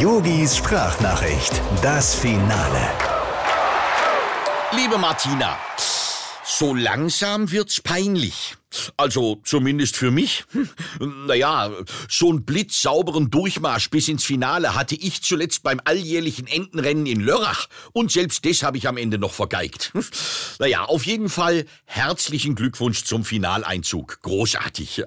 Yogis Sprachnachricht, das Finale. Liebe Martina, so langsam wird's peinlich. Also zumindest für mich. Naja, so einen blitzsauberen Durchmarsch bis ins Finale hatte ich zuletzt beim alljährlichen Entenrennen in Lörrach. Und selbst das habe ich am Ende noch vergeigt. Naja, auf jeden Fall herzlichen Glückwunsch zum Finaleinzug. Großartig.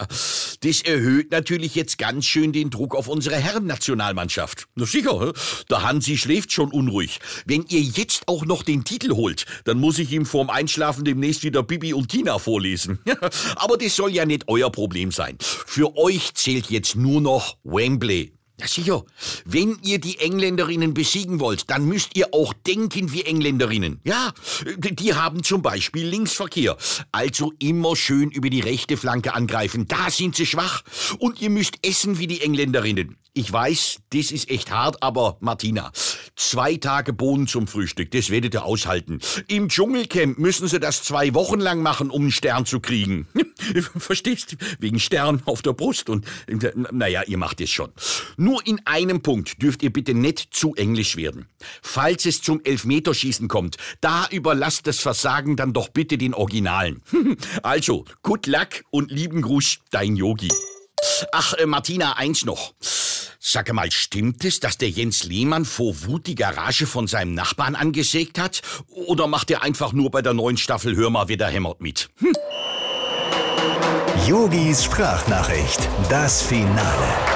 Das erhöht natürlich jetzt ganz schön den Druck auf unsere Herrennationalmannschaft. Na sicher, der Hansi schläft schon unruhig. Wenn ihr jetzt auch noch den Titel holt, dann muss ich ihm vorm Einschlafen demnächst wieder Bibi und Tina vorlesen. Aber das soll ja nicht euer Problem sein. Für euch zählt jetzt nur noch Wembley. Ja, sicher. Wenn ihr die Engländerinnen besiegen wollt, dann müsst ihr auch denken wie Engländerinnen. Ja, die haben zum Beispiel Linksverkehr. Also immer schön über die rechte Flanke angreifen. Da sind sie schwach. Und ihr müsst essen wie die Engländerinnen. Ich weiß, das ist echt hart, aber Martina, zwei Tage Bohnen zum Frühstück, das werdet ihr aushalten. Im Dschungelcamp müssen sie das zwei Wochen lang machen, um einen Stern zu kriegen. Verstehst? Wegen Stern auf der Brust und, naja, ihr macht es schon. Nur in einem Punkt dürft ihr bitte nicht zu englisch werden. Falls es zum Elfmeterschießen kommt, da überlasst das Versagen dann doch bitte den Originalen. Also, good luck und lieben Gruß, dein Yogi. Ach, äh, Martina, eins noch. Sag mal, stimmt es, dass der Jens Lehmann vor Wut die Garage von seinem Nachbarn angesägt hat? Oder macht er einfach nur bei der neuen Staffel Hör mal, wer da hämmert mit? Hm. Yogis Sprachnachricht, das Finale.